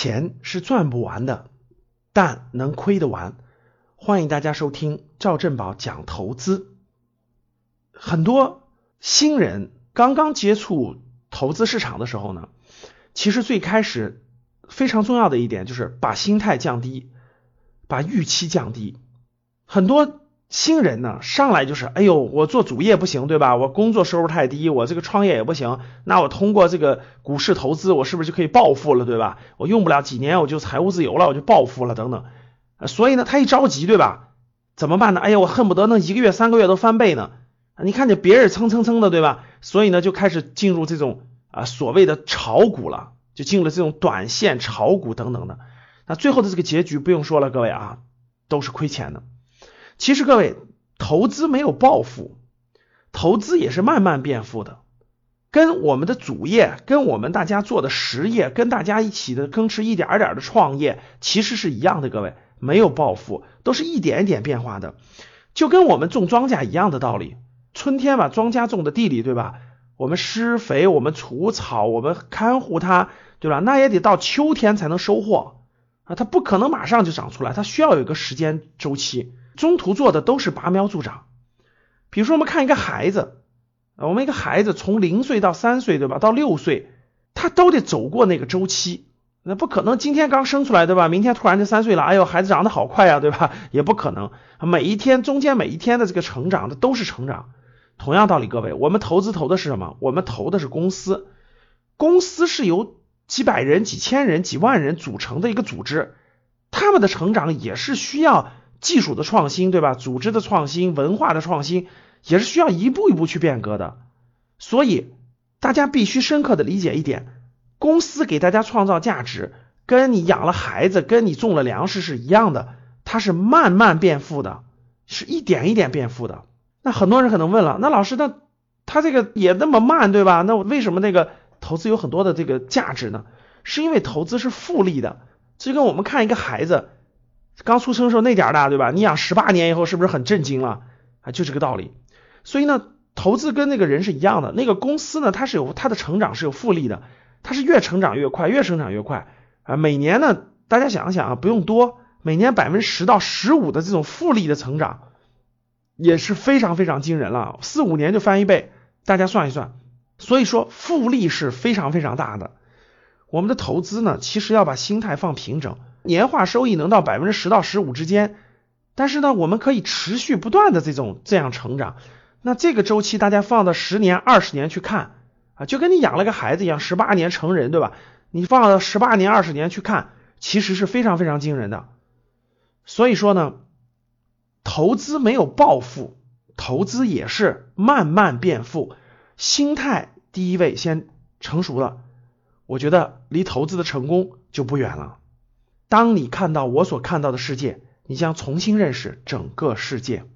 钱是赚不完的，但能亏得完。欢迎大家收听赵振宝讲投资。很多新人刚刚接触投资市场的时候呢，其实最开始非常重要的一点就是把心态降低，把预期降低。很多新人呢上来就是，哎呦，我做主业不行，对吧？我工作收入太低，我这个创业也不行。那我通过这个股市投资，我是不是就可以暴富了，对吧？我用不了几年我就财务自由了，我就暴富了，等等。所以呢，他一着急，对吧？怎么办呢？哎呀，我恨不得那一个月、三个月都翻倍呢。你看见别人蹭蹭蹭的，对吧？所以呢，就开始进入这种啊所谓的炒股了，就进入了这种短线炒股等等的。那最后的这个结局不用说了，各位啊，都是亏钱的。其实各位，投资没有暴富，投资也是慢慢变富的，跟我们的主业，跟我们大家做的实业，跟大家一起的耕吃一点点的创业，其实是一样的。各位，没有暴富，都是一点一点变化的，就跟我们种庄稼一样的道理。春天把庄稼种的地里，对吧？我们施肥，我们除草，我们看护它，对吧？那也得到秋天才能收获啊，它不可能马上就长出来，它需要有一个时间周期。中途做的都是拔苗助长，比如说我们看一个孩子，我们一个孩子从零岁到三岁，对吧？到六岁，他都得走过那个周期，那不可能今天刚生出来，对吧？明天突然就三岁了，哎呦，孩子长得好快呀，对吧？也不可能，每一天中间每一天的这个成长的都是成长。同样道理，各位，我们投资投的是什么？我们投的是公司，公司是由几百人、几千人、几万人组成的一个组织，他们的成长也是需要。技术的创新，对吧？组织的创新，文化的创新，也是需要一步一步去变革的。所以大家必须深刻的理解一点：公司给大家创造价值，跟你养了孩子，跟你种了粮食是一样的，它是慢慢变富的，是一点一点变富的。那很多人可能问了，那老师，那他这个也那么慢，对吧？那为什么那个投资有很多的这个价值呢？是因为投资是复利的，就跟我们看一个孩子。刚出生时候那点大，对吧？你养十八年以后是不是很震惊了？啊，就这个道理。所以呢，投资跟那个人是一样的。那个公司呢，它是有它的成长是有复利的，它是越成长越快，越成长越快啊。每年呢，大家想一想啊，不用多，每年百分之十到十五的这种复利的成长，也是非常非常惊人了。四五年就翻一倍，大家算一算。所以说，复利是非常非常大的。我们的投资呢，其实要把心态放平整。年化收益能到百分之十到十五之间，但是呢，我们可以持续不断的这种这样成长。那这个周期大家放到十年、二十年去看啊，就跟你养了个孩子一样，十八年成人，对吧？你放到十八年、二十年去看，其实是非常非常惊人的。所以说呢，投资没有暴富，投资也是慢慢变富。心态第一位先成熟了，我觉得离投资的成功就不远了。当你看到我所看到的世界，你将重新认识整个世界。